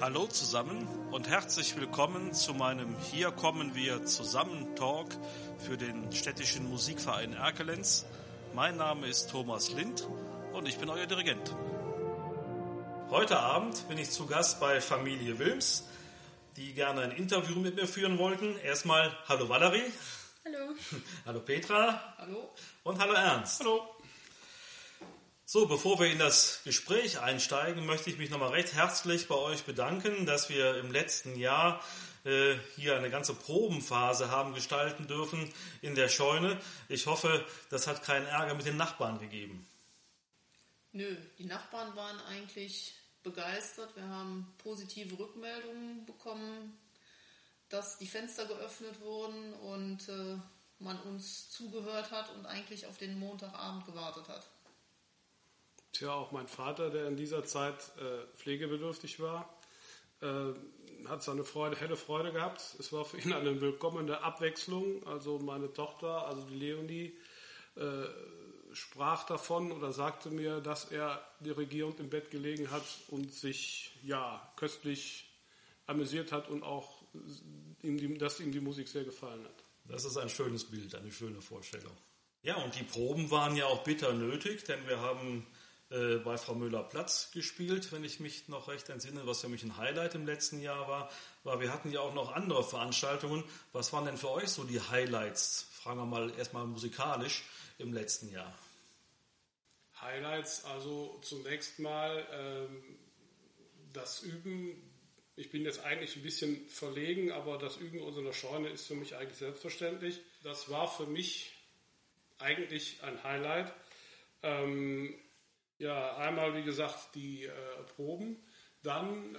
Hallo zusammen und herzlich willkommen zu meinem Hier kommen wir zusammen Talk für den städtischen Musikverein Erkelenz. Mein Name ist Thomas Lind und ich bin euer Dirigent. Heute Abend bin ich zu Gast bei Familie Wilms, die gerne ein Interview mit mir führen wollten. Erstmal Hallo Valerie. Hallo. Hallo Petra. Hallo. Und hallo Ernst. Hallo. So, bevor wir in das Gespräch einsteigen, möchte ich mich nochmal recht herzlich bei euch bedanken, dass wir im letzten Jahr äh, hier eine ganze Probenphase haben gestalten dürfen in der Scheune. Ich hoffe, das hat keinen Ärger mit den Nachbarn gegeben. Nö, die Nachbarn waren eigentlich begeistert. Wir haben positive Rückmeldungen bekommen, dass die Fenster geöffnet wurden und äh, man uns zugehört hat und eigentlich auf den Montagabend gewartet hat. Tja, auch mein Vater, der in dieser Zeit äh, pflegebedürftig war, äh, hat seine Freude, helle Freude gehabt. Es war für ihn eine willkommene Abwechslung. Also meine Tochter, also die Leonie, äh, sprach davon oder sagte mir, dass er dirigierend im Bett gelegen hat und sich ja köstlich amüsiert hat und auch ihm die, dass ihm die Musik sehr gefallen hat. Das ist ein schönes Bild, eine schöne Vorstellung. Ja, und die Proben waren ja auch bitter nötig, denn wir haben äh, bei Frau Müller-Platz gespielt, wenn ich mich noch recht entsinne, was für mich ein Highlight im letzten Jahr war. Aber wir hatten ja auch noch andere Veranstaltungen. Was waren denn für euch so die Highlights? Fragen wir mal erstmal musikalisch im letzten Jahr. Highlights, also zunächst mal ähm, das Üben. Ich bin jetzt eigentlich ein bisschen verlegen, aber das Üben unserer Scheune ist für mich eigentlich selbstverständlich. Das war für mich eigentlich ein Highlight. Ähm, ja, einmal wie gesagt die äh, Proben, dann äh,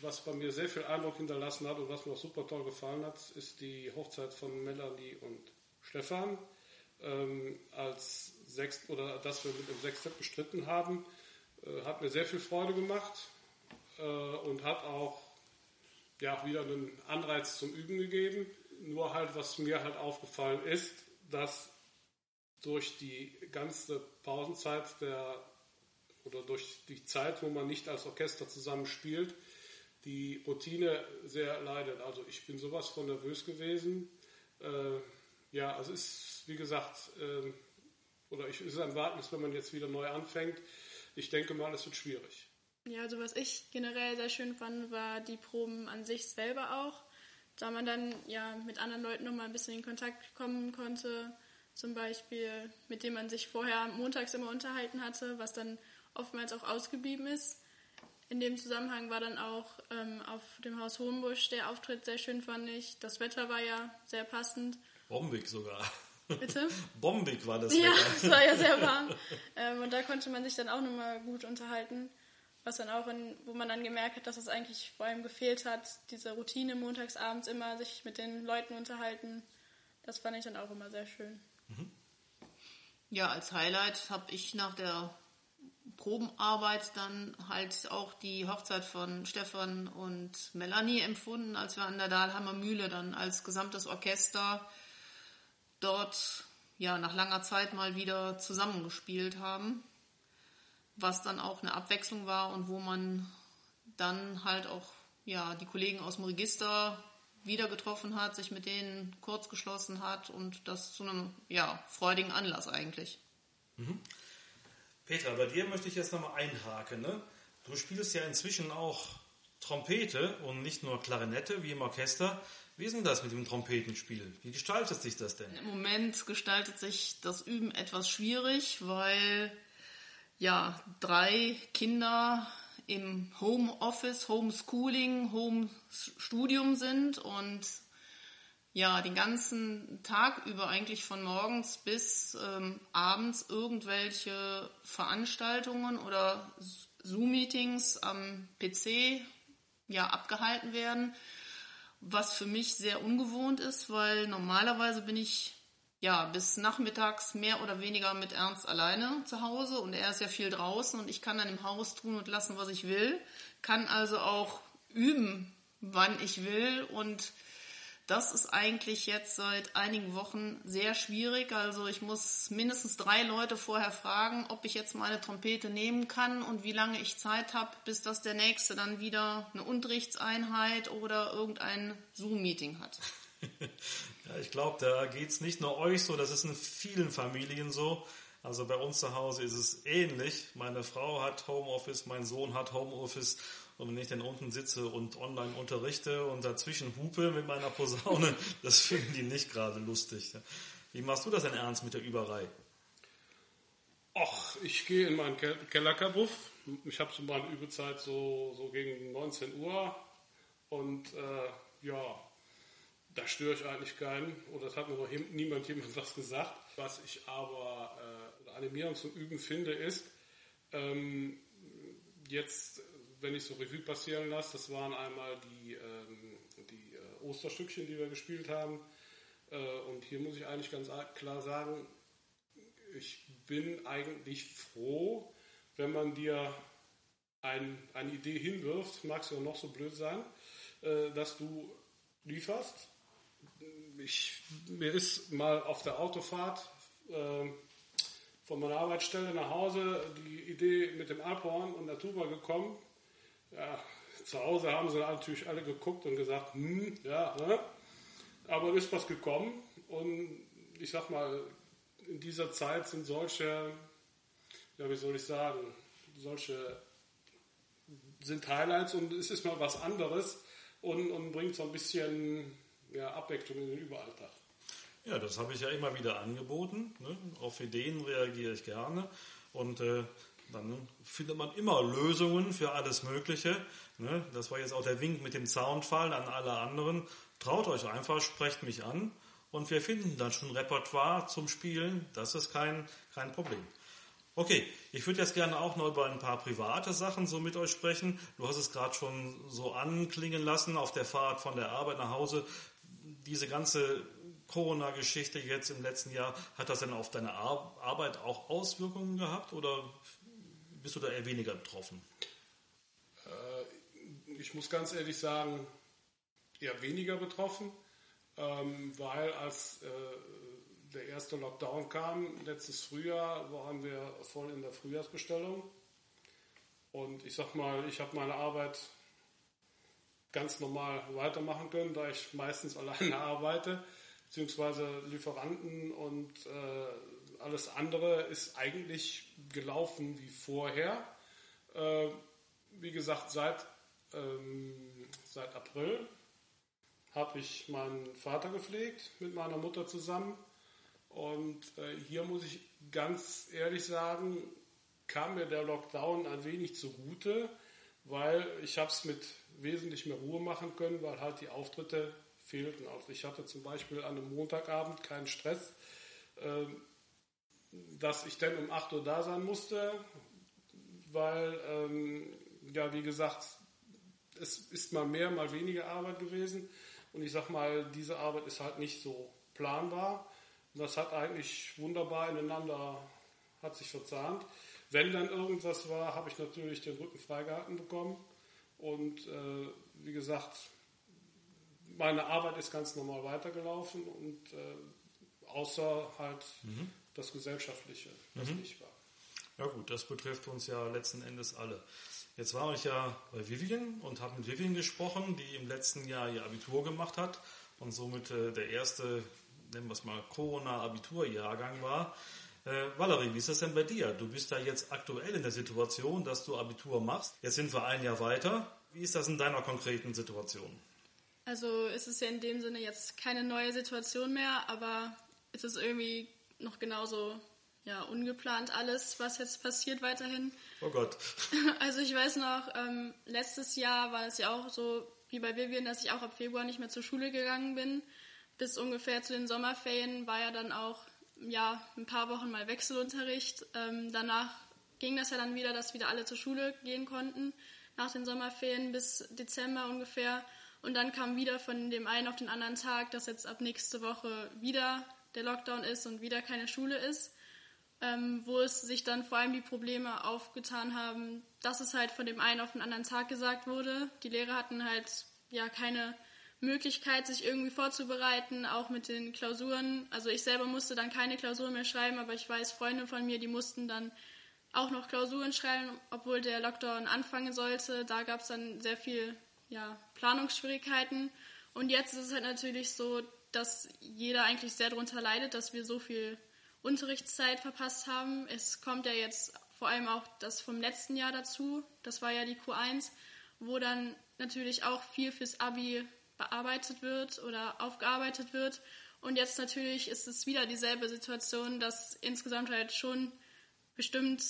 was bei mir sehr viel Eindruck hinterlassen hat und was mir auch super toll gefallen hat, ist die Hochzeit von Melanie und Stefan ähm, als Sechst oder dass wir mit dem Sextett bestritten haben, äh, hat mir sehr viel Freude gemacht äh, und hat auch ja wieder einen Anreiz zum Üben gegeben. Nur halt, was mir halt aufgefallen ist, dass durch die ganze Pausenzeit der oder durch die Zeit, wo man nicht als Orchester zusammen spielt, die Routine sehr leidet. Also ich bin sowas von nervös gewesen. Äh, ja, also ist, wie gesagt, äh, oder ich ist ein Wagnis, wenn man jetzt wieder neu anfängt. Ich denke mal, es wird schwierig. Ja, also was ich generell sehr schön fand, war die Proben an sich selber auch. Da man dann ja mit anderen Leuten nochmal ein bisschen in Kontakt kommen konnte, zum Beispiel, mit dem man sich vorher montags immer unterhalten hatte, was dann oftmals auch ausgeblieben ist. In dem Zusammenhang war dann auch ähm, auf dem Haus Hohenbusch der Auftritt sehr schön, fand ich. Das Wetter war ja sehr passend. Bombig sogar. Bitte? Bombig war das ja, Wetter. es war ja sehr warm. ähm, und da konnte man sich dann auch nochmal gut unterhalten. Was dann auch, in, wo man dann gemerkt hat, dass es eigentlich vor allem gefehlt hat, diese Routine montagsabends immer sich mit den Leuten unterhalten. Das fand ich dann auch immer sehr schön. Mhm. Ja, als Highlight habe ich nach der Probenarbeit dann halt auch die Hochzeit von Stefan und Melanie empfunden, als wir an der Dahlheimer Mühle dann als gesamtes Orchester dort ja nach langer Zeit mal wieder zusammengespielt haben, was dann auch eine Abwechslung war und wo man dann halt auch ja die Kollegen aus dem Register wieder getroffen hat, sich mit denen kurz geschlossen hat und das zu einem ja freudigen Anlass eigentlich. Mhm. Petra, bei dir möchte ich jetzt nochmal einhaken. Ne? Du spielst ja inzwischen auch Trompete und nicht nur Klarinette wie im Orchester. Wie ist denn das mit dem Trompetenspiel? Wie gestaltet sich das denn? Im Moment gestaltet sich das Üben etwas schwierig, weil ja drei Kinder im Homeoffice, Homeschooling, Homestudium sind und ja, den ganzen Tag über eigentlich von morgens bis ähm, abends irgendwelche Veranstaltungen oder Zoom-Meetings am PC ja abgehalten werden, was für mich sehr ungewohnt ist, weil normalerweise bin ich ja bis nachmittags mehr oder weniger mit Ernst alleine zu Hause und er ist ja viel draußen und ich kann dann im Haus tun und lassen, was ich will, kann also auch üben, wann ich will und das ist eigentlich jetzt seit einigen Wochen sehr schwierig. Also ich muss mindestens drei Leute vorher fragen, ob ich jetzt meine Trompete nehmen kann und wie lange ich Zeit habe, bis das der nächste dann wieder eine Unterrichtseinheit oder irgendein Zoom-Meeting hat. ja, ich glaube, da geht es nicht nur euch so, das ist in vielen Familien so. Also bei uns zu Hause ist es ähnlich. Meine Frau hat Homeoffice, mein Sohn hat Homeoffice und wenn ich dann unten sitze und online unterrichte und dazwischen hupe mit meiner Posaune, das finden die nicht gerade lustig. Wie machst du das denn ernst mit der Überei? Ach, ich gehe in meinen Kellerkabuff. Ich habe so meine Übezeit so, so gegen 19 Uhr. Und äh, ja, da störe ich eigentlich keinen. Oder es hat mir noch niemand jemand was gesagt. Was ich aber äh, animierend zum Üben finde, ist, ähm, jetzt wenn ich so Revue passieren lasse, das waren einmal die, ähm, die äh, Osterstückchen, die wir gespielt haben. Äh, und hier muss ich eigentlich ganz klar sagen, ich bin eigentlich froh, wenn man dir ein, eine Idee hinwirft, mag es ja noch so blöd sein, äh, dass du lieferst. Ich, mir ist mal auf der Autofahrt äh, von meiner Arbeitsstelle nach Hause die Idee mit dem Alphorn und der Tuba gekommen ja, zu Hause haben sie natürlich alle geguckt und gesagt, hm, ja, ne? aber ist was gekommen und ich sag mal, in dieser Zeit sind solche, ja, wie soll ich sagen, solche sind Highlights und es ist mal was anderes und, und bringt so ein bisschen ja, Abwechslung in den Überalltag. Ja, das habe ich ja immer wieder angeboten. Ne? Auf Ideen reagiere ich gerne. Und äh, dann findet man immer Lösungen für alles Mögliche. Ne? Das war jetzt auch der Wink mit dem Zaunfall an alle anderen. Traut euch einfach, sprecht mich an und wir finden dann schon Repertoire zum Spielen. Das ist kein, kein Problem. Okay, ich würde jetzt gerne auch noch über ein paar private Sachen so mit euch sprechen. Du hast es gerade schon so anklingen lassen auf der Fahrt von der Arbeit nach Hause. Diese ganze Corona-Geschichte jetzt im letzten Jahr, hat das denn auf deine Arbeit auch Auswirkungen gehabt oder bist du da eher weniger betroffen? Äh, ich muss ganz ehrlich sagen, eher weniger betroffen, ähm, weil als äh, der erste Lockdown kam, letztes Frühjahr, waren wir voll in der Frühjahrsbestellung. Und ich sag mal, ich habe meine Arbeit ganz normal weitermachen können, da ich meistens alleine arbeite, beziehungsweise Lieferanten und äh, alles andere ist eigentlich gelaufen wie vorher. Äh, wie gesagt, seit, ähm, seit April habe ich meinen Vater gepflegt mit meiner Mutter zusammen. Und äh, hier muss ich ganz ehrlich sagen, kam mir der Lockdown ein wenig zugute, weil ich habe es mit wesentlich mehr Ruhe machen können, weil halt die Auftritte fehlten. Also ich hatte zum Beispiel an einem Montagabend keinen Stress. Ähm, dass ich dann um 8 Uhr da sein musste, weil, ähm, ja, wie gesagt, es ist mal mehr, mal weniger Arbeit gewesen. Und ich sag mal, diese Arbeit ist halt nicht so planbar. Und das hat eigentlich wunderbar ineinander, hat sich verzahnt. Wenn dann irgendwas war, habe ich natürlich den Rücken freigehalten bekommen. Und äh, wie gesagt, meine Arbeit ist ganz normal weitergelaufen und äh, außer halt mhm das Gesellschaftliche, das mhm. nicht war. Ja gut, das betrifft uns ja letzten Endes alle. Jetzt war ich ja bei Vivian und habe mit Vivian gesprochen, die im letzten Jahr ihr Abitur gemacht hat und somit äh, der erste, nennen wir es mal, Corona-Abiturjahrgang war. Äh, Valerie, wie ist das denn bei dir? Du bist ja jetzt aktuell in der Situation, dass du Abitur machst. Jetzt sind wir ein Jahr weiter. Wie ist das in deiner konkreten Situation? Also ist es ja in dem Sinne jetzt keine neue Situation mehr, aber es ist irgendwie noch genauso ja, ungeplant alles, was jetzt passiert weiterhin. Oh Gott. Also ich weiß noch, ähm, letztes Jahr war es ja auch so wie bei Vivian, dass ich auch ab Februar nicht mehr zur Schule gegangen bin. Bis ungefähr zu den Sommerferien war ja dann auch ja, ein paar Wochen mal Wechselunterricht. Ähm, danach ging das ja dann wieder, dass wieder alle zur Schule gehen konnten, nach den Sommerferien bis Dezember ungefähr. Und dann kam wieder von dem einen auf den anderen Tag, dass jetzt ab nächste Woche wieder der Lockdown ist und wieder keine Schule ist, ähm, wo es sich dann vor allem die Probleme aufgetan haben, dass es halt von dem einen auf den anderen Tag gesagt wurde. Die Lehrer hatten halt ja keine Möglichkeit, sich irgendwie vorzubereiten, auch mit den Klausuren. Also ich selber musste dann keine Klausuren mehr schreiben, aber ich weiß, Freunde von mir, die mussten dann auch noch Klausuren schreiben, obwohl der Lockdown anfangen sollte. Da gab es dann sehr viel ja, Planungsschwierigkeiten. Und jetzt ist es halt natürlich so, dass jeder eigentlich sehr darunter leidet, dass wir so viel Unterrichtszeit verpasst haben. Es kommt ja jetzt vor allem auch das vom letzten Jahr dazu. Das war ja die Q1, wo dann natürlich auch viel fürs Abi bearbeitet wird oder aufgearbeitet wird. Und jetzt natürlich ist es wieder dieselbe Situation, dass insgesamt halt schon bestimmt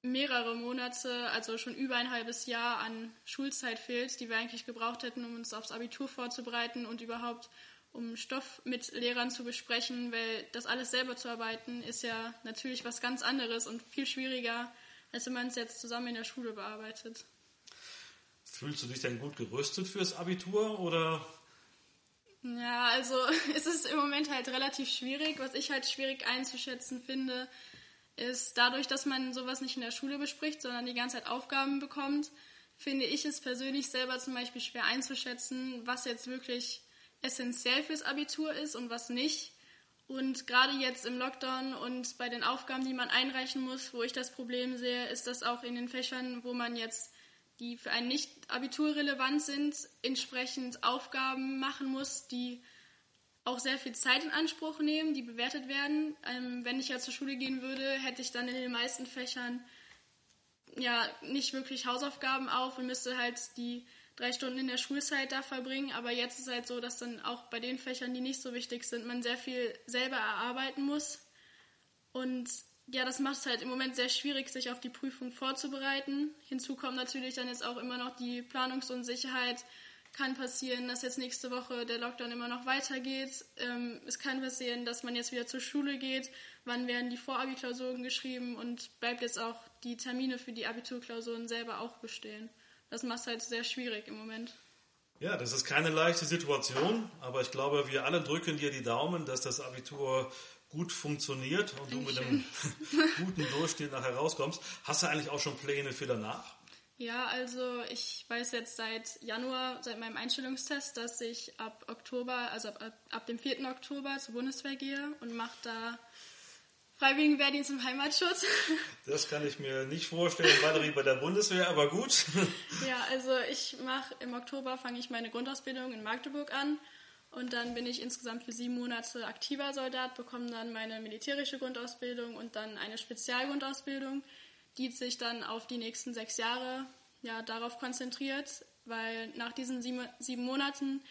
mehrere Monate, also schon über ein halbes Jahr an Schulzeit fehlt, die wir eigentlich gebraucht hätten, um uns aufs Abitur vorzubereiten und überhaupt um Stoff mit Lehrern zu besprechen, weil das alles selber zu arbeiten ist ja natürlich was ganz anderes und viel schwieriger, als wenn man es jetzt zusammen in der Schule bearbeitet. Fühlst du dich denn gut gerüstet fürs Abitur oder? Ja, also es ist im Moment halt relativ schwierig. Was ich halt schwierig einzuschätzen finde, ist dadurch, dass man sowas nicht in der Schule bespricht, sondern die ganze Zeit Aufgaben bekommt, finde ich es persönlich selber zum Beispiel schwer einzuschätzen, was jetzt wirklich essentiell fürs Abitur ist und was nicht. Und gerade jetzt im Lockdown und bei den Aufgaben, die man einreichen muss, wo ich das Problem sehe, ist das auch in den Fächern, wo man jetzt die für einen nicht abiturrelevant sind, entsprechend Aufgaben machen muss, die auch sehr viel Zeit in Anspruch nehmen, die bewertet werden. Ähm, wenn ich ja zur Schule gehen würde, hätte ich dann in den meisten Fächern ja nicht wirklich Hausaufgaben auf und müsste halt die drei Stunden in der Schulzeit da verbringen. Aber jetzt ist halt so, dass dann auch bei den Fächern, die nicht so wichtig sind, man sehr viel selber erarbeiten muss. Und ja, das macht es halt im Moment sehr schwierig, sich auf die Prüfung vorzubereiten. Hinzu kommt natürlich dann jetzt auch immer noch die Planungsunsicherheit. Kann passieren, dass jetzt nächste Woche der Lockdown immer noch weitergeht. Ähm, es kann passieren, dass man jetzt wieder zur Schule geht. Wann werden die Vorabiklausuren geschrieben und bleibt jetzt auch die Termine für die Abiturklausuren selber auch bestehen. Das macht es halt sehr schwierig im Moment. Ja, das ist keine leichte Situation, aber ich glaube, wir alle drücken dir die Daumen, dass das Abitur gut funktioniert und du mit einem guten Durchstehen nachher rauskommst. Hast du eigentlich auch schon Pläne für danach? Ja, also ich weiß jetzt seit Januar, seit meinem Einstellungstest, dass ich ab Oktober, also ab, ab dem 4. Oktober zur Bundeswehr gehe und mache da Freiwilligenwehrdienst im Heimatschutz. Das kann ich mir nicht vorstellen, Valerie bei der Bundeswehr, aber gut. Ja, also ich mache im Oktober fange ich meine Grundausbildung in Magdeburg an und dann bin ich insgesamt für sieben Monate aktiver Soldat, bekomme dann meine militärische Grundausbildung und dann eine Spezialgrundausbildung, die sich dann auf die nächsten sechs Jahre ja, darauf konzentriert, weil nach diesen sieben, sieben Monaten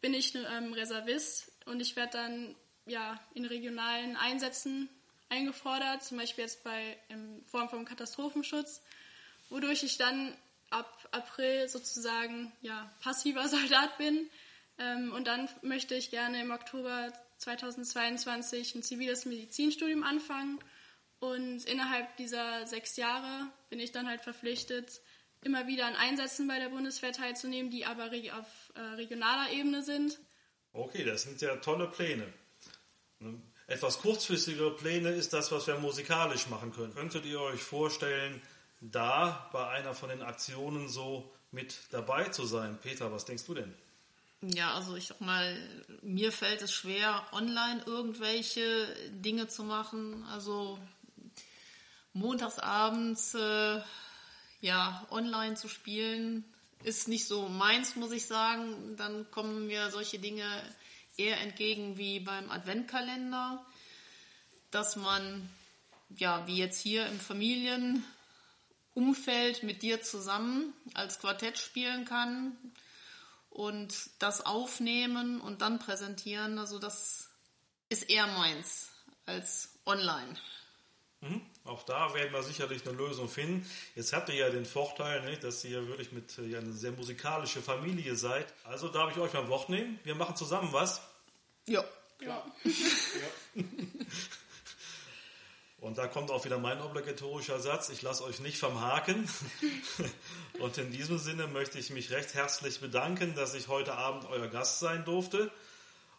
bin ich ähm, Reservist und ich werde dann ja, in regionalen Einsätzen eingefordert, zum Beispiel jetzt bei in Form von Katastrophenschutz, wodurch ich dann ab April sozusagen ja, passiver Soldat bin ähm, und dann möchte ich gerne im Oktober 2022 ein ziviles Medizinstudium anfangen. Und innerhalb dieser sechs Jahre bin ich dann halt verpflichtet, immer wieder an Einsätzen bei der Bundeswehr teilzunehmen, die aber auf äh, regionaler Ebene sind. Okay, das sind ja tolle Pläne. Etwas kurzfristigere Pläne ist das, was wir musikalisch machen können. Könntet ihr euch vorstellen, da bei einer von den Aktionen so mit dabei zu sein? Peter, was denkst du denn? Ja, also ich sag mal, mir fällt es schwer, online irgendwelche Dinge zu machen. Also montagsabends äh, ja online zu spielen ist nicht so meins, muss ich sagen. Dann kommen mir solche Dinge eher entgegen wie beim Adventkalender, dass man ja wie jetzt hier im Familienumfeld mit dir zusammen als Quartett spielen kann und das aufnehmen und dann präsentieren. Also das ist eher meins als online. Mhm. Auch da werden wir sicherlich eine Lösung finden. Jetzt habt ihr ja den Vorteil, nicht, dass ihr wirklich mit ja, eine sehr musikalische Familie seid. Also darf ich euch mal Wort nehmen. Wir machen zusammen was. Ja. Ja. ja. Und da kommt auch wieder mein obligatorischer Satz, ich lasse euch nicht vom Haken. Und in diesem Sinne möchte ich mich recht herzlich bedanken, dass ich heute Abend euer Gast sein durfte.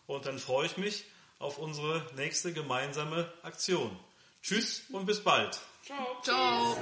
Und dann freue ich mich auf unsere nächste gemeinsame Aktion. Tschüss und bis bald. Ciao. Ciao.